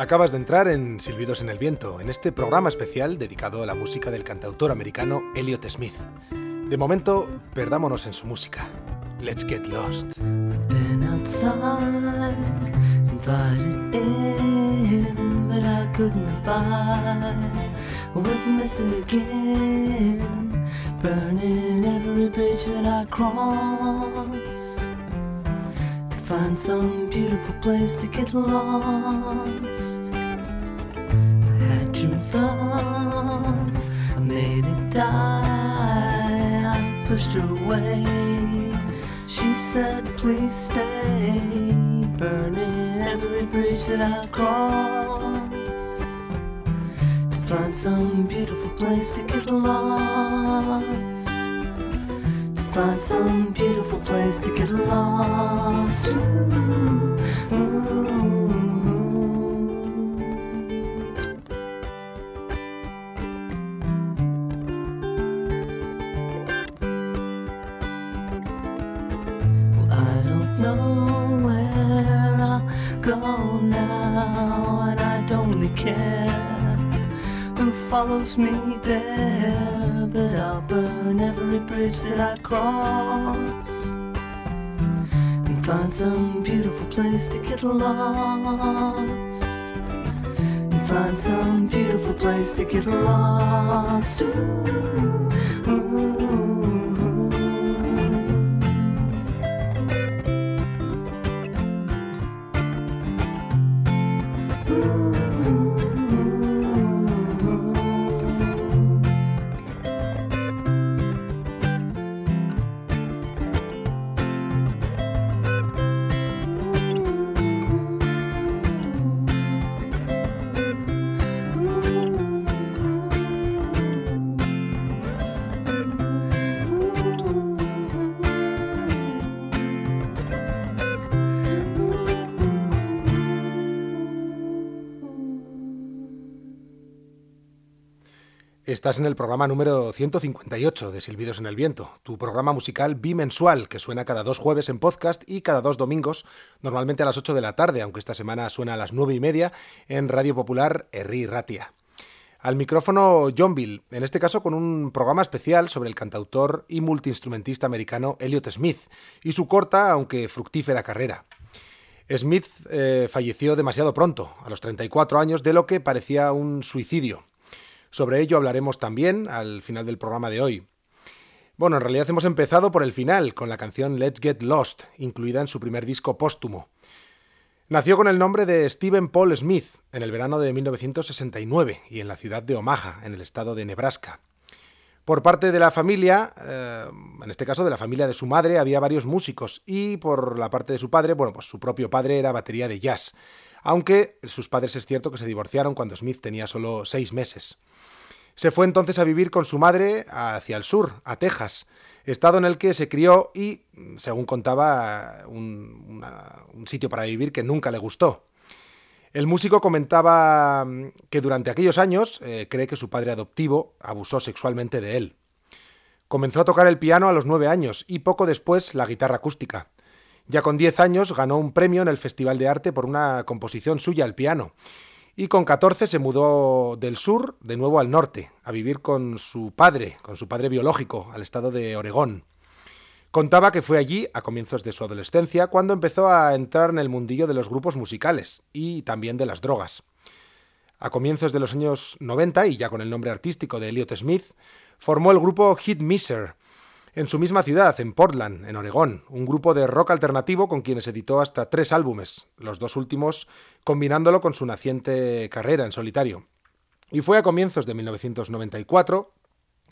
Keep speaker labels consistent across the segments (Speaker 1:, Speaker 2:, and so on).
Speaker 1: Acabas de entrar en Silbidos en el Viento, en este programa especial dedicado a la música del cantautor americano Elliot Smith. De momento, perdámonos en su música. Let's get lost.
Speaker 2: Find some beautiful place to get lost. I had true love, I made it die. I pushed her away. She said, please stay, burning every bridge that I cross. To find some beautiful place to get lost. Find some beautiful place to get lost. Ooh, ooh. Well, I don't know where I'll go now, and I don't really care who follows me there. Bridge that I cross and find some beautiful place to get lost. And find some beautiful place to get lost. Ooh, ooh.
Speaker 1: Estás en el programa número 158 de Silbidos en el Viento, tu programa musical bimensual que suena cada dos jueves en podcast y cada dos domingos, normalmente a las 8 de la tarde, aunque esta semana suena a las 9 y media en Radio Popular Herri Ratia. Al micrófono John Bill, en este caso con un programa especial sobre el cantautor y multiinstrumentista americano Elliot Smith y su corta, aunque fructífera carrera. Smith eh, falleció demasiado pronto, a los 34 años, de lo que parecía un suicidio. Sobre ello hablaremos también al final del programa de hoy. Bueno, en realidad hemos empezado por el final, con la canción Let's Get Lost, incluida en su primer disco póstumo. Nació con el nombre de Stephen Paul Smith en el verano de 1969 y en la ciudad de Omaha, en el estado de Nebraska. Por parte de la familia, eh, en este caso de la familia de su madre, había varios músicos y por la parte de su padre, bueno, pues su propio padre era batería de jazz, aunque sus padres es cierto que se divorciaron cuando Smith tenía solo seis meses. Se fue entonces a vivir con su madre hacia el sur, a Texas, estado en el que se crió y, según contaba, un, sitio para vivir que nunca le gustó. El músico comentaba que durante aquellos años eh, cree que su padre adoptivo abusó sexualmente de él. Comenzó a tocar el piano a los nueve años y poco después la guitarra acústica. Ya con diez años ganó un premio en el Festival de Arte por una composición suya al piano y con 14 se mudó del sur de nuevo al norte, a vivir con su padre, con su padre biológico, al estado de Oregón. Contaba que fue allí, a comienzos de su adolescencia, cuando empezó a entrar en el mundillo de los grupos musicales y también de las drogas. A comienzos de los años 90, y ya con el nombre artístico de Elliot Smith, formó el grupo Hit Miser, en su misma ciudad, en Portland, en Oregón, un grupo de rock alternativo con quienes editó hasta tres álbumes, los dos últimos combinándolo con su naciente carrera en solitario. Y fue a comienzos de 1994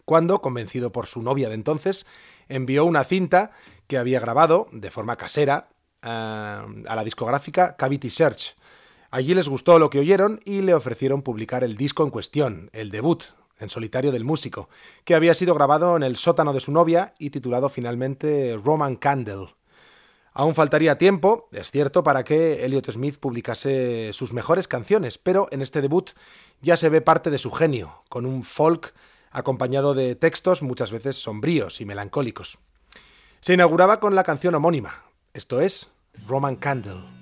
Speaker 1: cuando, convencido por su novia de entonces, envió una cinta que había grabado de forma casera uh, a la discográfica Cavity Search. Allí les gustó lo que oyeron y le ofrecieron publicar el disco en cuestión, el debut, en solitario del músico, que había sido grabado en el sótano de su novia y titulado finalmente Roman Candle. Aún faltaría tiempo, es cierto, para que Elliot Smith publicase sus mejores canciones, pero en este debut ya se ve parte de su genio, con un folk acompañado de textos muchas veces sombríos y melancólicos. Se inauguraba con la canción homónima, esto es Roman Candle.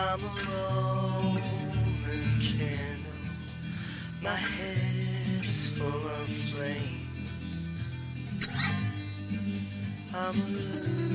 Speaker 2: I'm a Roman candle. My head is full of flames. I'm a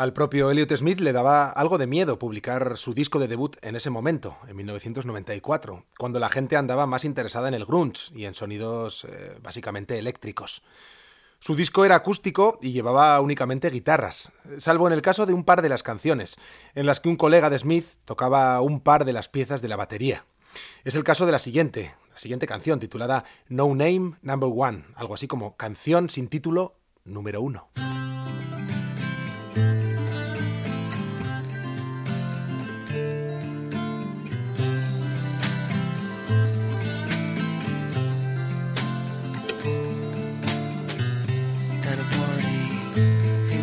Speaker 1: Al propio Elliot Smith le daba algo de miedo publicar su disco de debut en ese momento, en 1994, cuando la gente andaba más interesada en el grunge y en sonidos eh, básicamente eléctricos. Su disco era acústico y llevaba únicamente guitarras, salvo en el caso de un par de las canciones, en las que un colega de Smith tocaba un par de las piezas de la batería. Es el caso de la siguiente, la siguiente canción titulada No Name Number One, algo así como canción sin título número uno.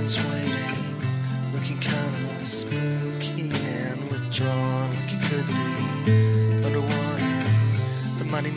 Speaker 2: Waiting, looking kinda spooky and withdrawn, like he could be underwater. The mighty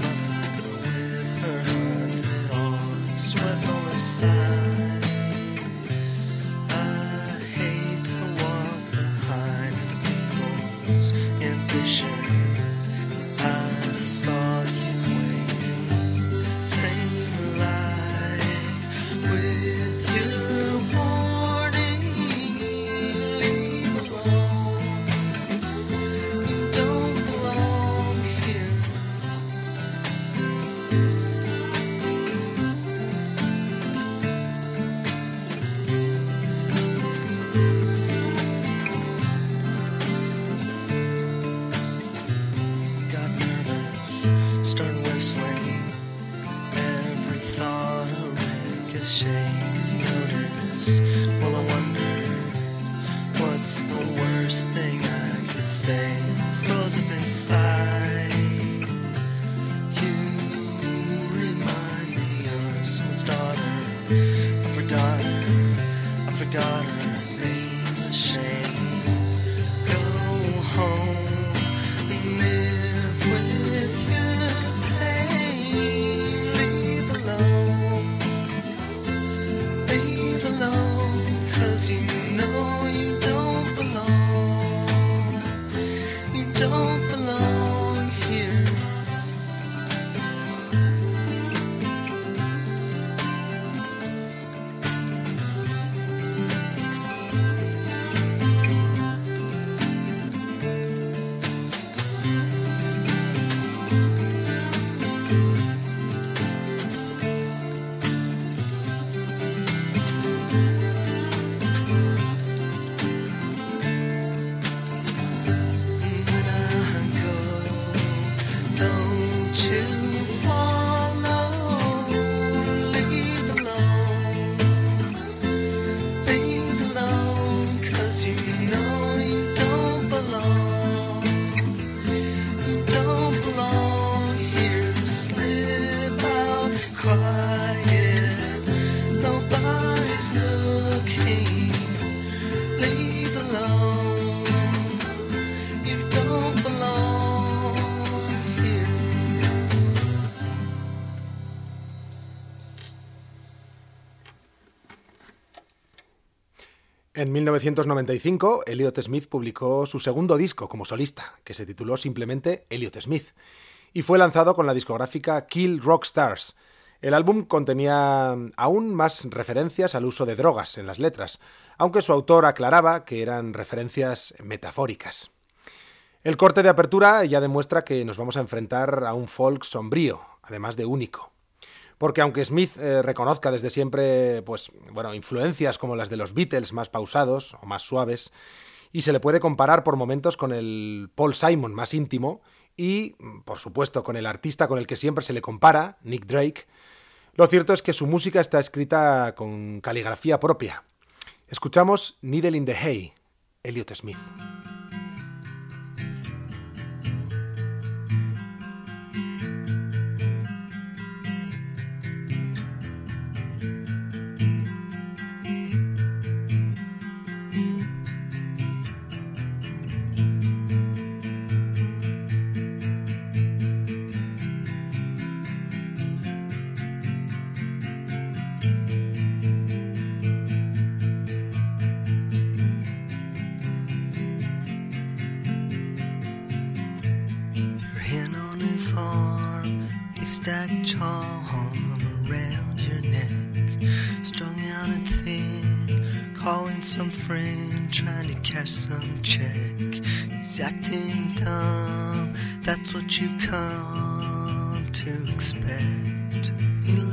Speaker 2: 1995, Elliot Smith publicó su segundo disco como solista, que se tituló simplemente Elliot Smith, y fue lanzado con la discográfica Kill Rock Stars. El álbum contenía aún más referencias al uso de drogas en las letras, aunque su autor aclaraba que eran referencias metafóricas. El corte de apertura ya demuestra que nos vamos a enfrentar a un folk sombrío, además de único porque aunque Smith eh, reconozca desde siempre, pues, bueno, influencias como las de los Beatles más pausados o más suaves, y se le puede comparar por momentos con el Paul Simon más íntimo, y, por supuesto, con el artista con el que siempre se le compara, Nick Drake, lo cierto es que su música está escrita con caligrafía propia. Escuchamos Needle in the Hay, Elliot Smith. Some friend trying to cash some check. He's acting dumb, that's what you've come to expect. Needle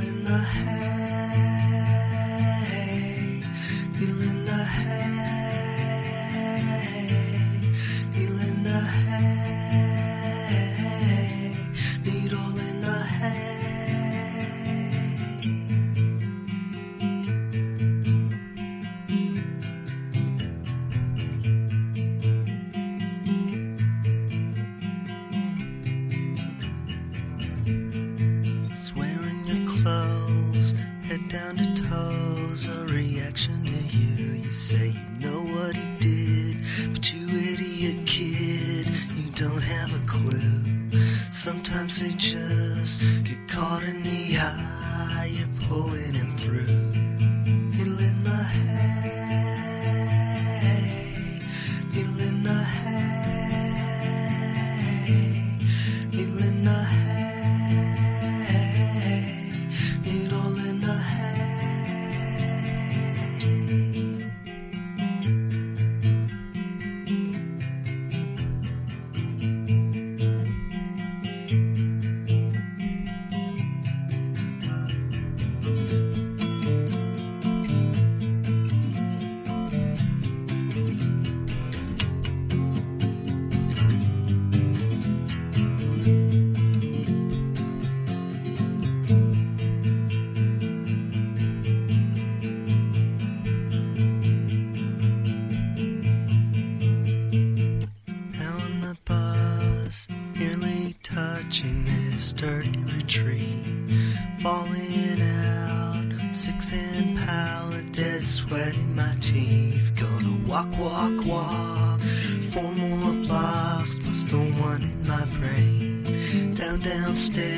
Speaker 2: stay.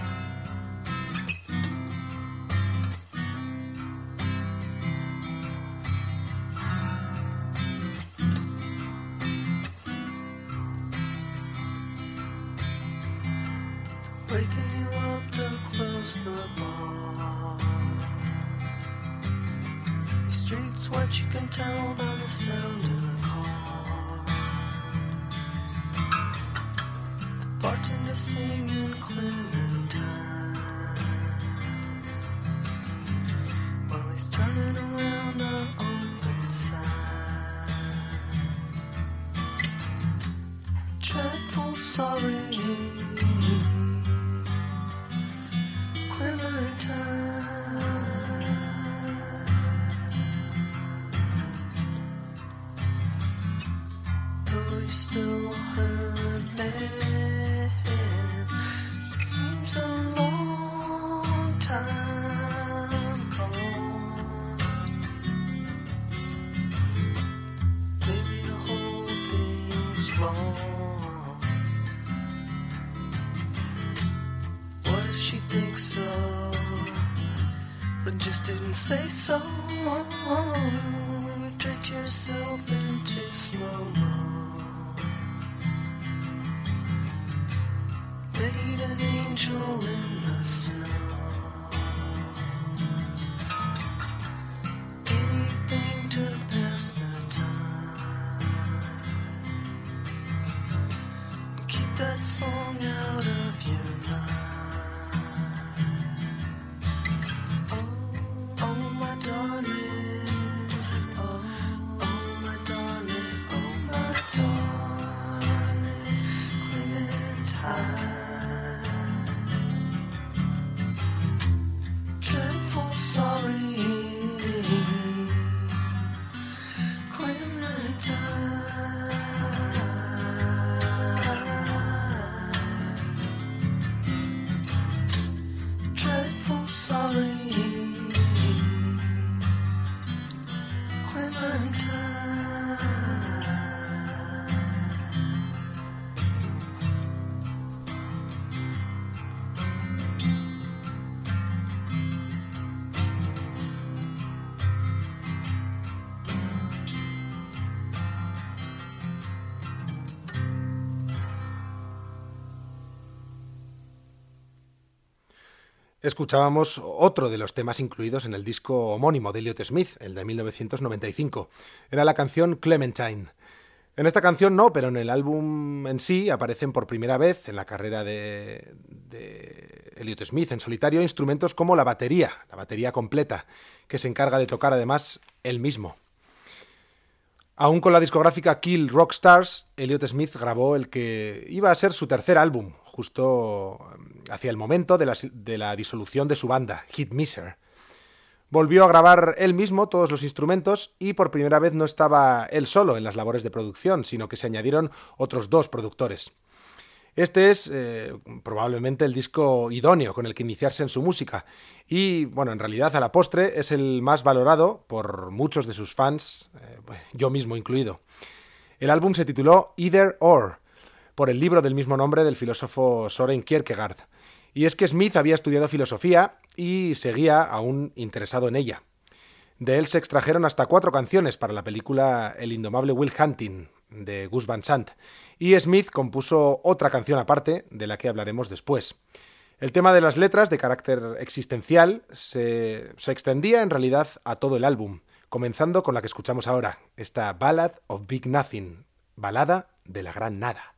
Speaker 2: Angel in the snow.
Speaker 1: Escuchábamos otro de los temas incluidos en el disco homónimo de Elliot Smith, el de 1995. Era la canción Clementine. En esta canción no, pero en el álbum en sí aparecen por primera vez en la carrera de, de Elliot Smith en solitario instrumentos como la batería, la batería completa, que se encarga de tocar además él mismo. Aún con la discográfica Kill Rock Stars, Elliot Smith grabó el que iba a ser su tercer álbum, justo hacia el momento de la, de la disolución de su banda, Hit Miser. Volvió a grabar él mismo todos los instrumentos y por primera vez no estaba él solo en las labores de producción, sino que se añadieron otros dos productores. Este es eh, probablemente el disco idóneo con el que iniciarse en su música y, bueno, en realidad a la postre es el más valorado por muchos de sus fans, eh, yo mismo incluido. El álbum se tituló Either or, por el libro del mismo nombre del filósofo Soren Kierkegaard. Y es que Smith había estudiado filosofía y seguía aún interesado en ella. De él se extrajeron hasta cuatro canciones para la película El indomable Will Hunting, de Gus Van Sant, y Smith compuso otra canción aparte, de la que hablaremos después. El tema de las letras, de carácter existencial, se, se extendía en realidad a todo el álbum, comenzando con la que escuchamos ahora, esta Ballad of Big Nothing, balada de la gran nada.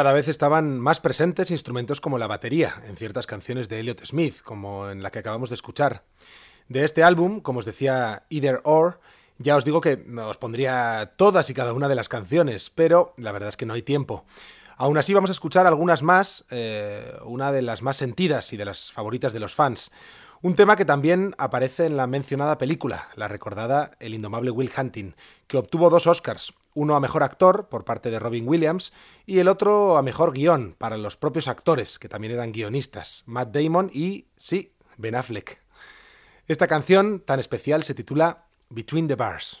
Speaker 1: Cada vez estaban más presentes instrumentos como la batería en ciertas canciones de Elliot Smith, como en la que acabamos de escuchar. De este álbum, como os decía Either Or, ya os digo que os pondría todas y cada una de las canciones, pero la verdad es que no hay tiempo. Aún así vamos a escuchar algunas más, eh, una de las más sentidas y de las favoritas de los fans. Un tema que también aparece en la mencionada película, la recordada El indomable Will Hunting, que obtuvo dos Oscars, uno a mejor actor por parte de Robin Williams y el otro a mejor guion para los propios actores, que también eran guionistas, Matt Damon y, sí, Ben Affleck. Esta canción tan especial se titula Between the Bars.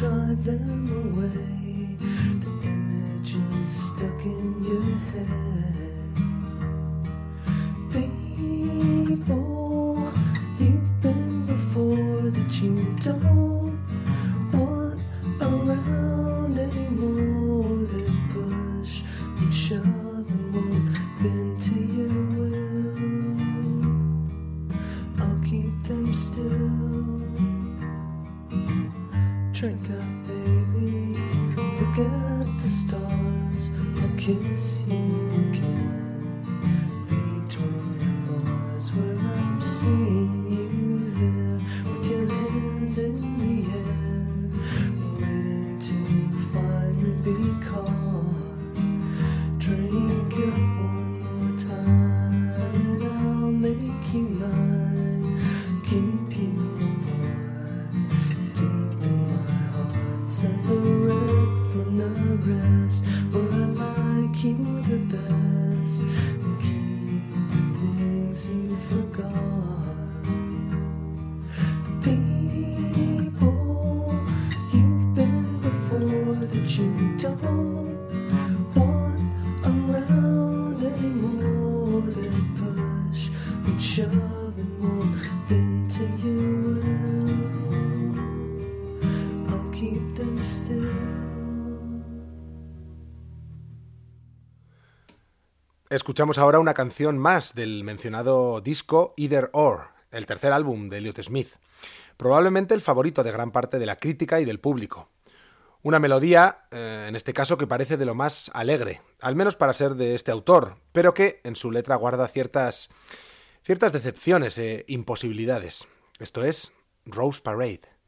Speaker 2: drive them away. The image is stuck in your head. Drink up, baby. Look at the stars. I'll kiss you
Speaker 1: Escuchamos ahora una canción más del mencionado disco Either Or, el tercer álbum de Elliot Smith, probablemente el favorito de gran parte de la crítica y del público. Una melodía, eh, en este caso, que parece de lo más alegre, al menos para ser de este autor, pero que en su letra guarda ciertas, ciertas decepciones e imposibilidades. Esto es Rose Parade.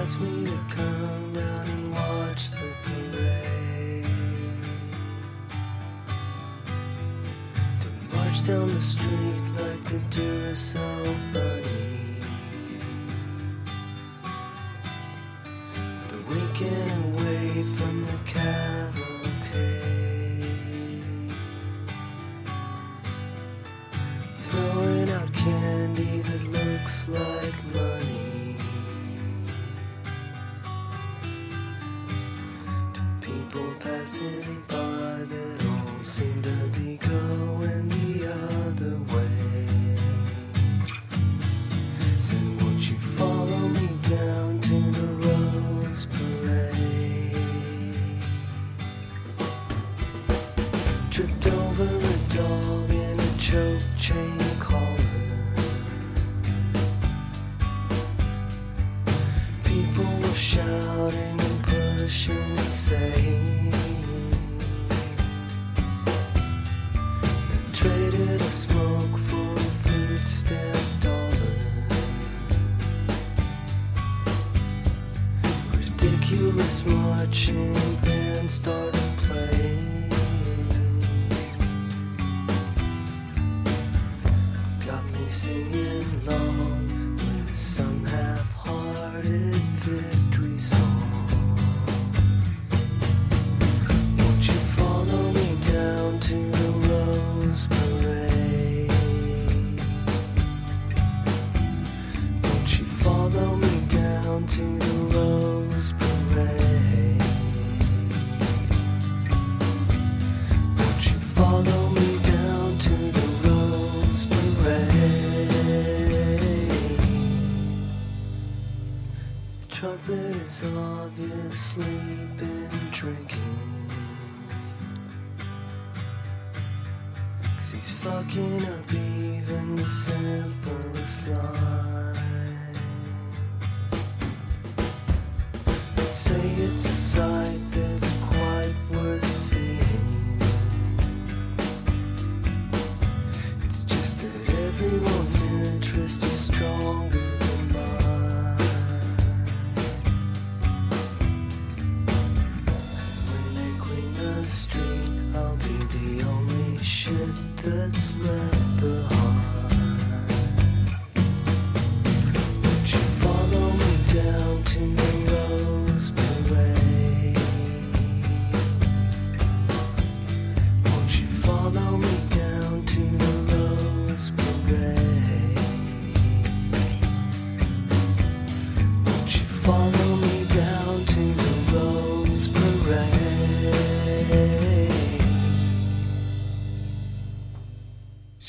Speaker 2: asked me to come down and watch the parade. March down the street like the The weekend. He's obviously been drinking. Cause he's fucking up even the simplest line.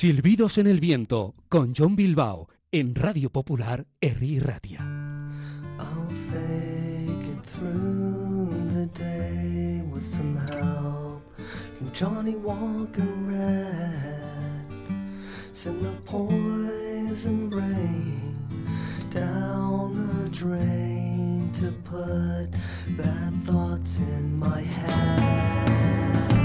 Speaker 3: Silbidos en el viento con John Bilbao en Radio Popular Herri Ratia.
Speaker 2: I'll it through the day with some help from Johnny Walker Red. Send the poison rain down the drain to put bad thoughts in my head.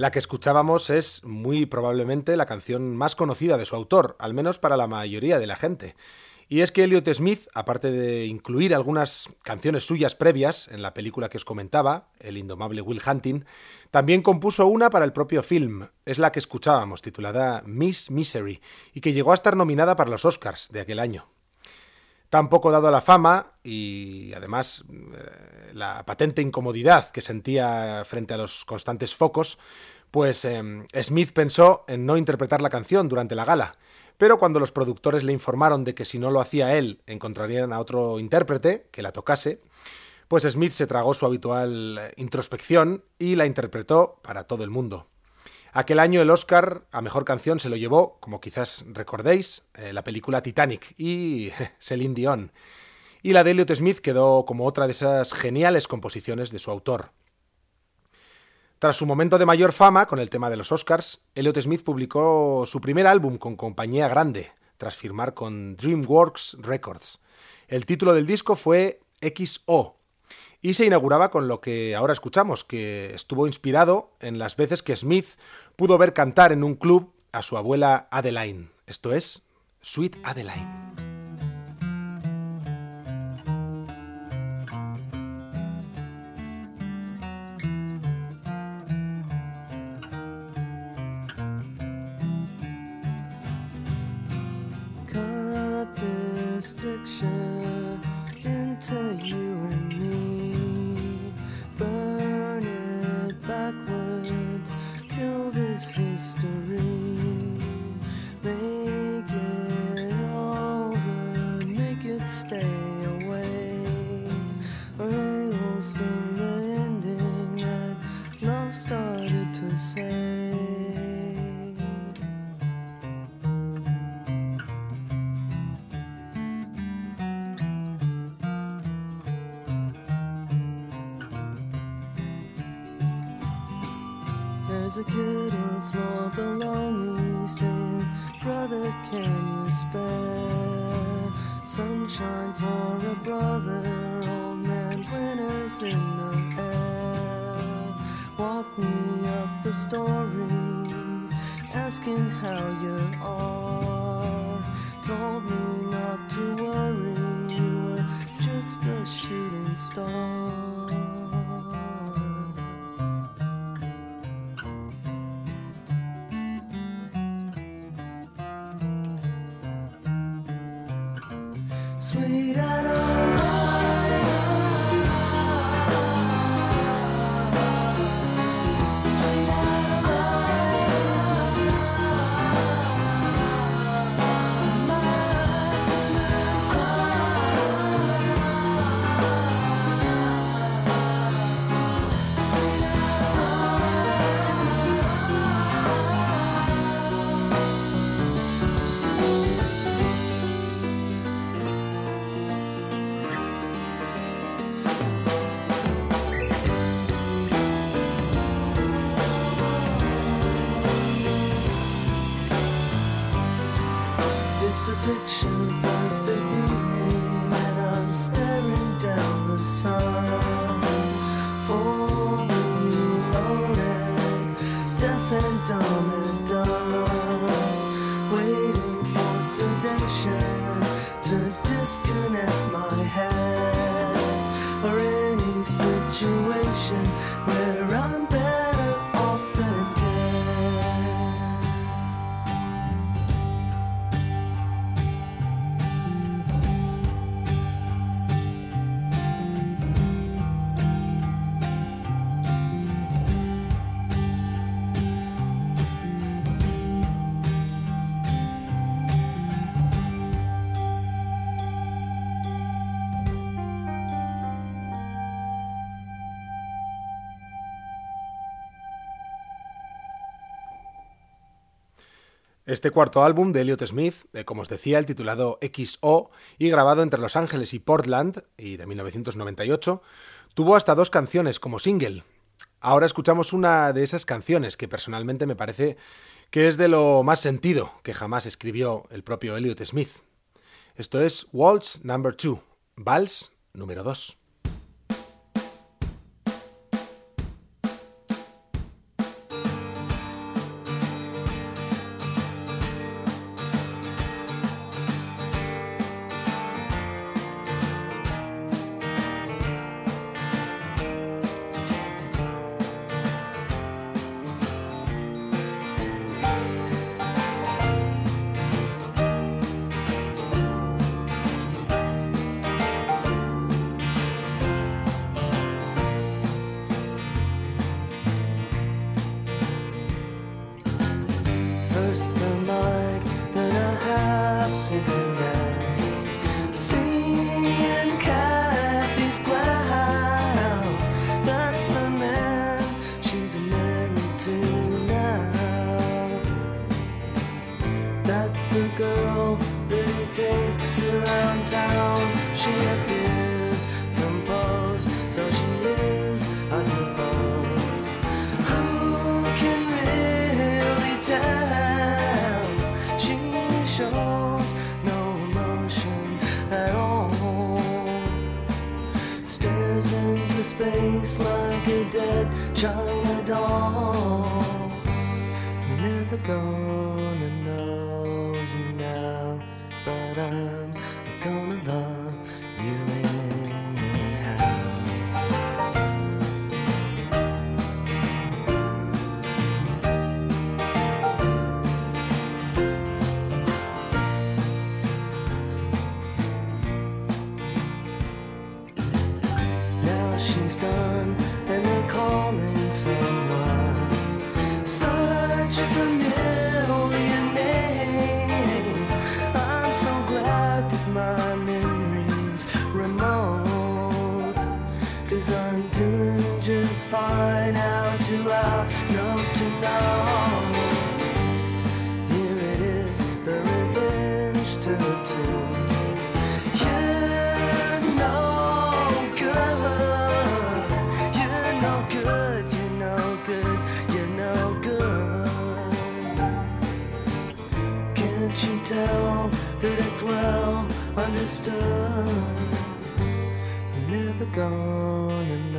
Speaker 1: La que escuchábamos es muy probablemente la canción más conocida de su autor, al menos para la mayoría de la gente. Y es que Elliot Smith, aparte de incluir algunas canciones suyas previas en la película que os comentaba, El indomable Will Hunting, también compuso una para el propio film. Es la que escuchábamos, titulada Miss Misery, y que llegó a estar nominada para los Oscars de aquel año. Tampoco dado la fama y además eh, la patente incomodidad que sentía frente a los constantes focos, pues eh, Smith pensó en no interpretar la canción durante la gala. Pero cuando los productores le informaron de que si no lo hacía él encontrarían a otro intérprete que la tocase, pues Smith se tragó su habitual eh, introspección y la interpretó para todo el mundo. Aquel año el Oscar a Mejor Canción se lo llevó, como quizás recordéis, eh, la película Titanic y Celine Dion. Y la de Elliot Smith quedó como otra de esas geniales composiciones de su autor. Tras su momento de mayor fama con el tema de los Oscars, Elliot Smith publicó su primer álbum con compañía grande, tras firmar con DreamWorks Records. El título del disco fue XO, y se inauguraba con lo que ahora escuchamos, que estuvo inspirado en las veces que Smith pudo ver cantar en un club a su abuela Adeline, esto es Sweet Adeline.
Speaker 2: Este cuarto álbum de Elliot Smith, eh, como os decía, el titulado XO y grabado entre Los Ángeles y Portland, y de 1998, tuvo hasta dos canciones como single. Ahora escuchamos una de esas canciones que personalmente me parece que es de lo más sentido que jamás escribió el propio Elliot Smith. Esto es Waltz Number 2, Vals número 2. Done, I'm never gonna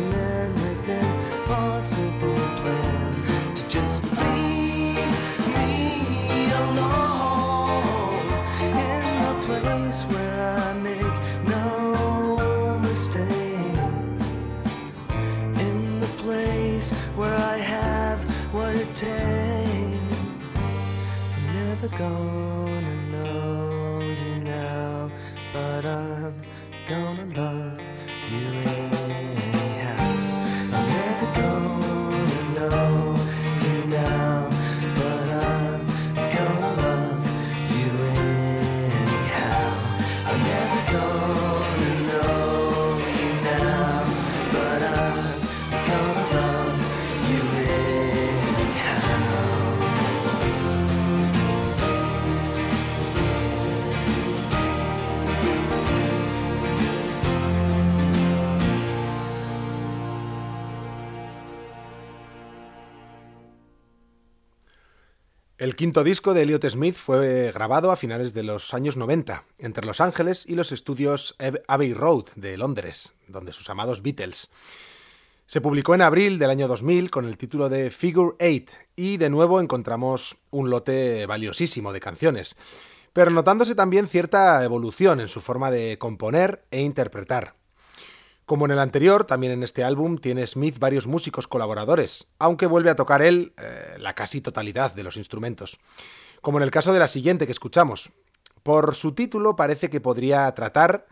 Speaker 2: Man with impossible plans to just leave me alone in the place where I make no mistakes. In the place where I have what it takes. I'm never gonna
Speaker 1: El quinto disco de Elliot Smith fue grabado a finales de los años 90, entre Los Ángeles y los estudios Abbey Road de Londres, donde sus amados Beatles. Se publicó en abril del año 2000 con el título de Figure Eight y de nuevo encontramos un lote valiosísimo de canciones, pero notándose también cierta evolución en su forma de componer e interpretar. Como en el anterior, también en este álbum tiene Smith varios músicos colaboradores, aunque vuelve a tocar él eh, la casi totalidad de los instrumentos. Como en el caso de la siguiente que escuchamos. Por su título parece que podría tratar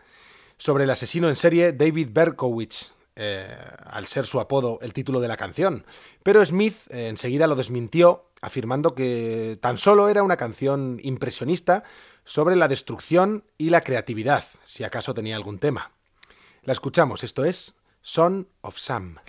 Speaker 1: sobre el asesino en serie David Berkowitz, eh, al ser su apodo el título de la canción, pero Smith eh, enseguida lo desmintió, afirmando que tan solo era una canción impresionista sobre la destrucción y la creatividad, si acaso tenía algún tema. La escuchamos, esto es Son of Sam.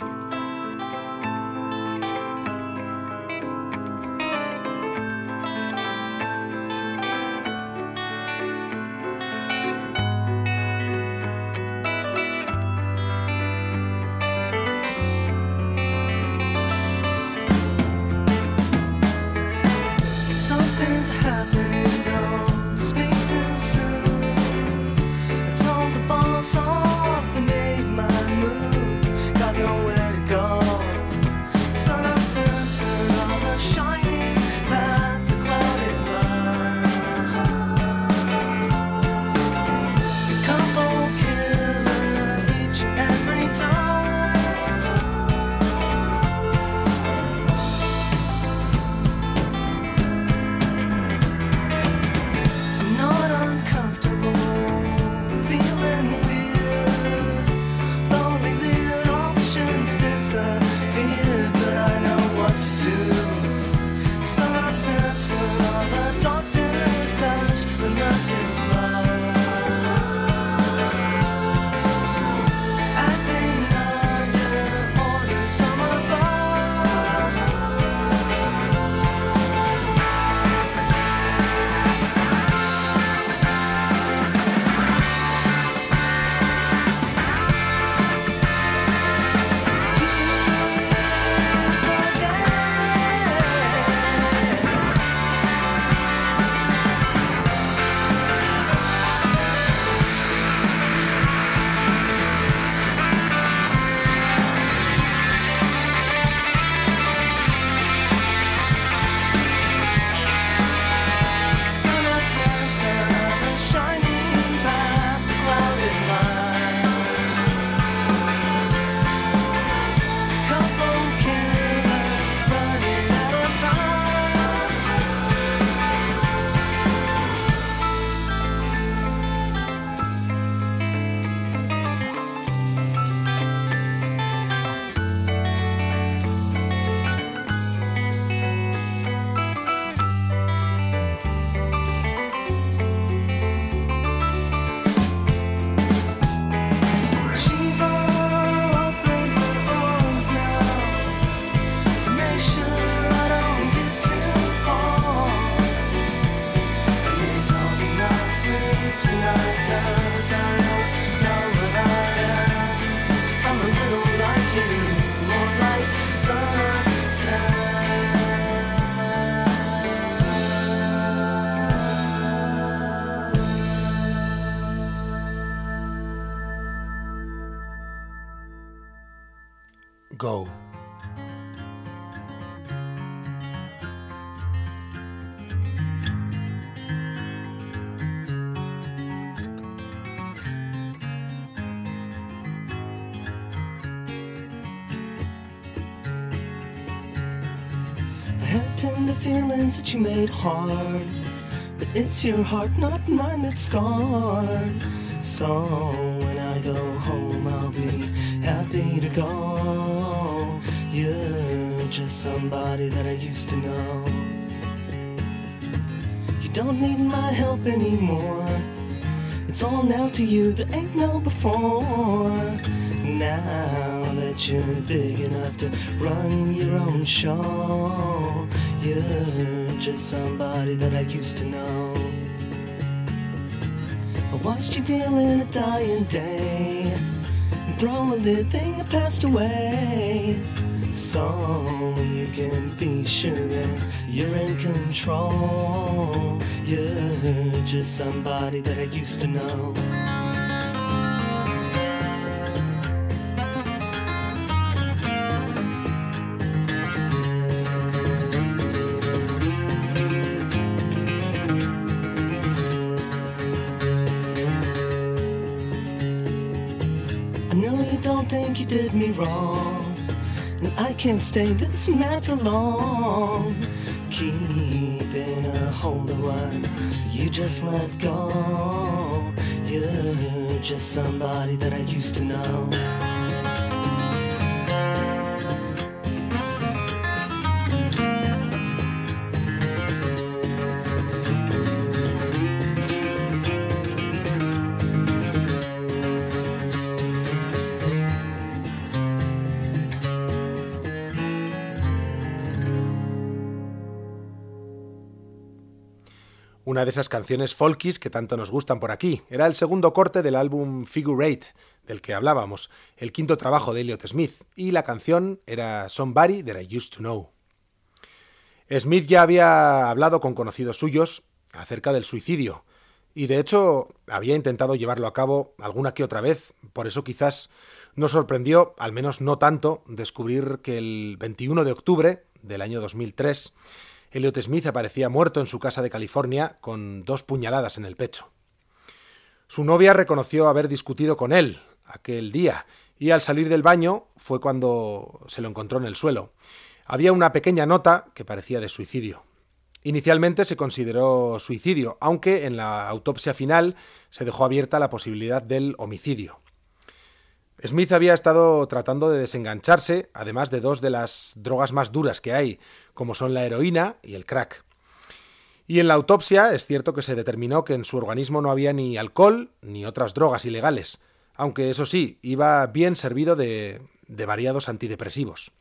Speaker 2: That you made hard, but it's your heart, not mine, that's scarred. So when I go home, I'll be happy to go. You're just somebody that I used to know. You don't need my help anymore. It's all now to you, there ain't no before. Now that you're big enough to run your own show, you're just somebody that I used to know. I watched you deal in a dying day and throw a living that passed away. So you can be sure that you're in control. You're just somebody that I used to know. Can't stay this mad for long. Keeping a hold of what you just let go. You're just somebody that I used to know.
Speaker 1: Una de esas canciones folkies que tanto nos gustan por aquí. Era el segundo corte del álbum Figure Eight, del que hablábamos, el quinto trabajo de Elliot Smith, y la canción era Somebody That I Used to Know. Smith ya había hablado con conocidos suyos acerca del suicidio, y de hecho había intentado llevarlo a cabo alguna que otra vez, por eso quizás nos sorprendió, al menos no tanto, descubrir que el 21 de octubre del año 2003 Elliot Smith aparecía muerto en su casa de California con dos puñaladas en el pecho. Su novia reconoció haber discutido con él aquel día y al salir del baño fue cuando se lo encontró en el suelo. Había una pequeña nota que parecía de suicidio. Inicialmente se consideró suicidio, aunque en la autopsia final se dejó abierta la posibilidad del homicidio. Smith había estado tratando de desengancharse, además de dos de las drogas más duras que hay, como son la heroína y el crack. Y en la autopsia es cierto que se determinó que en su organismo no había ni alcohol ni otras drogas ilegales, aunque eso sí, iba bien servido de, de variados antidepresivos.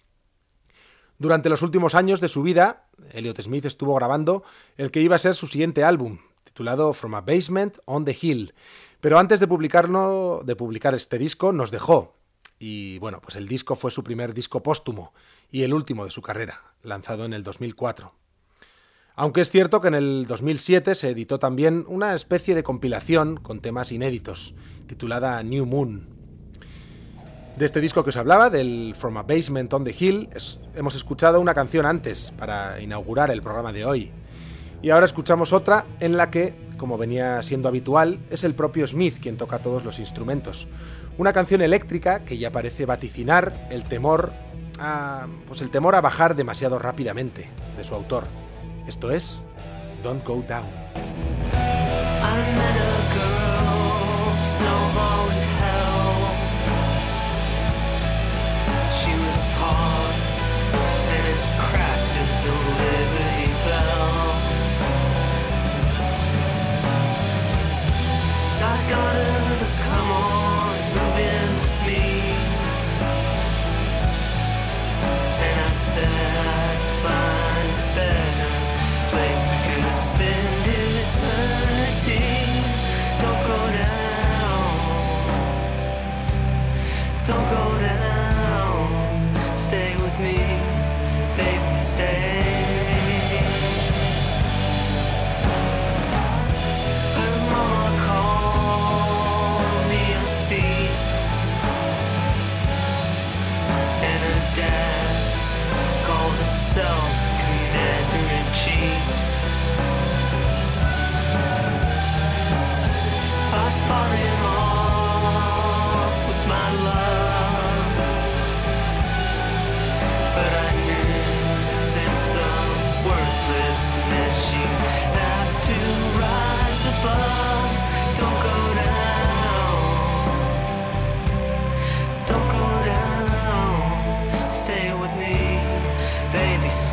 Speaker 1: Durante los últimos años de su vida, Elliot Smith estuvo grabando el que iba a ser su siguiente álbum, titulado From a Basement on the Hill, pero antes de publicarlo, de publicar este disco, nos dejó. Y bueno, pues el disco fue su primer disco póstumo y el último de su carrera, lanzado en el 2004. Aunque es cierto que en el 2007 se editó también una especie de compilación con temas inéditos, titulada New Moon. De este disco que os hablaba, del From a Basement on the Hill, hemos escuchado una canción antes para inaugurar el programa de hoy. Y ahora escuchamos otra en la que, como venía siendo habitual, es el propio Smith quien toca todos los instrumentos. Una canción eléctrica que ya parece vaticinar el temor a, pues el temor a bajar demasiado rápidamente de su autor. Esto es Don't Go Down.
Speaker 2: see.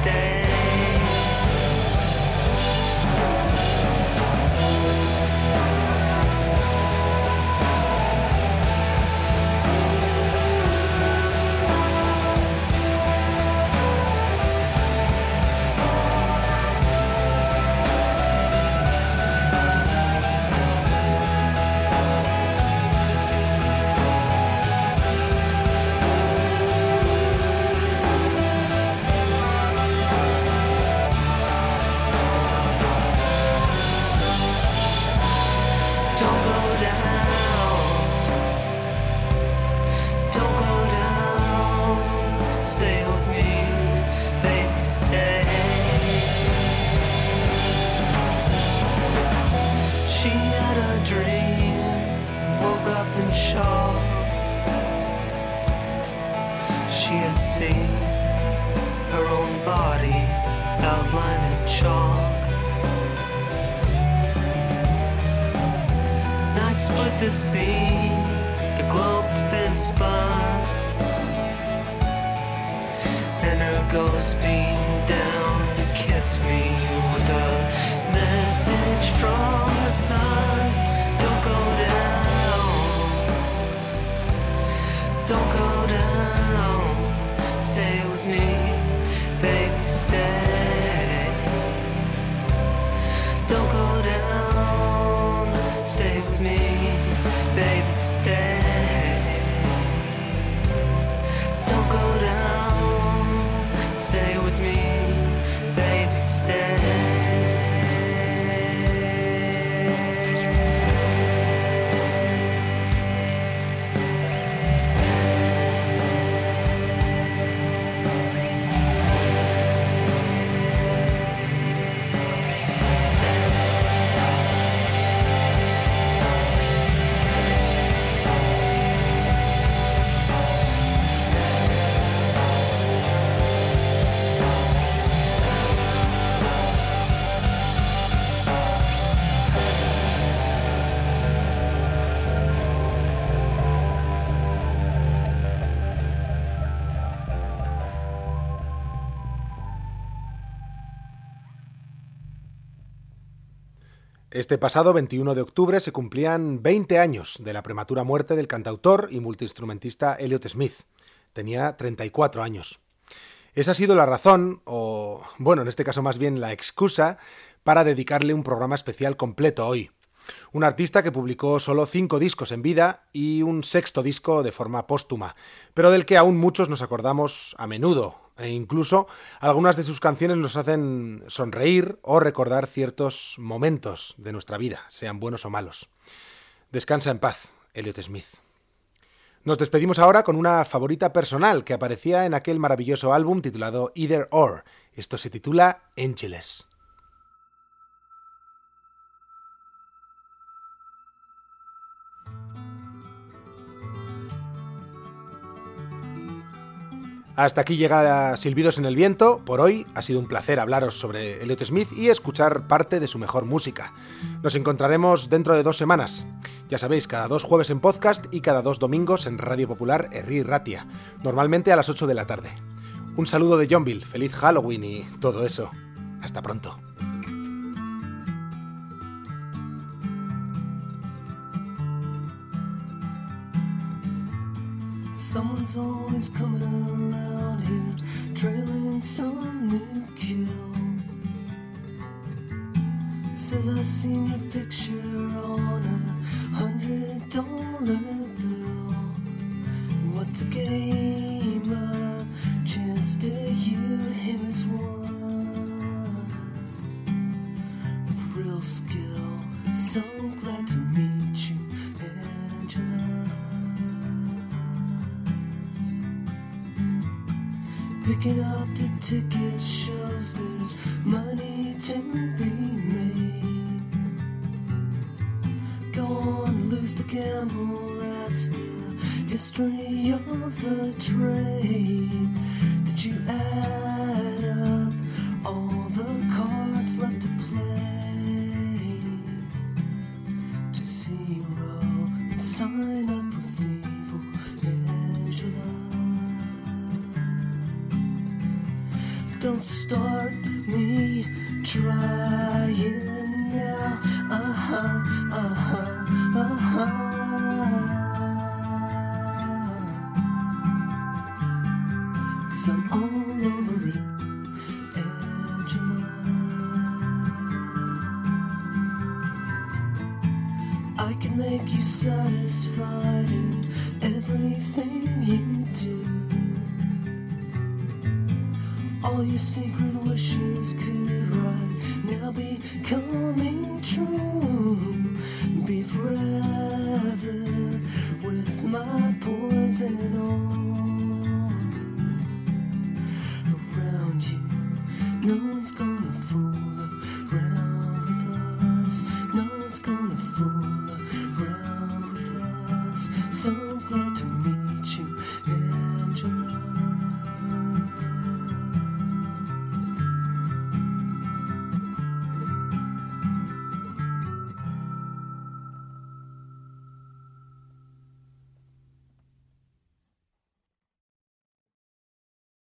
Speaker 2: stay. Seen her own body outlined in chalk. Night split the scene, the globe's been spun, and her ghost beamed down to kiss me with a message from the sun. Don't go down, don't go down, stay
Speaker 1: Este pasado 21 de octubre se cumplían 20 años de la prematura muerte del cantautor y multiinstrumentista Elliot Smith. Tenía 34 años. Esa ha sido la razón, o bueno, en este caso más bien la excusa, para dedicarle un programa especial completo hoy. Un artista que publicó solo cinco discos en vida y un sexto disco de forma póstuma, pero del que aún muchos nos acordamos a menudo, e incluso algunas de sus canciones nos hacen sonreír o recordar ciertos momentos de nuestra vida, sean buenos o malos. Descansa en paz, Elliot Smith. Nos despedimos ahora con una favorita personal que aparecía en aquel maravilloso álbum titulado Either Or. Esto se titula Angeles. Hasta aquí llega Silbidos en el Viento. Por hoy ha sido un placer hablaros sobre Elliot Smith y escuchar parte de su mejor música. Nos encontraremos dentro de dos semanas. Ya sabéis, cada dos jueves en podcast y cada dos domingos en Radio Popular Erri Ratia, normalmente a las 8 de la tarde. Un saludo de Johnville, feliz Halloween y todo eso. Hasta pronto.
Speaker 2: Someone's always coming around here, trailing some new kill. Says I seen your picture on a hundred dollar bill. What's a game of chance to you? Him is one with real skill. So glad to meet Picking up the ticket shows there's money to be made. Go on, lose the gamble, that's the history of the trade. Did you add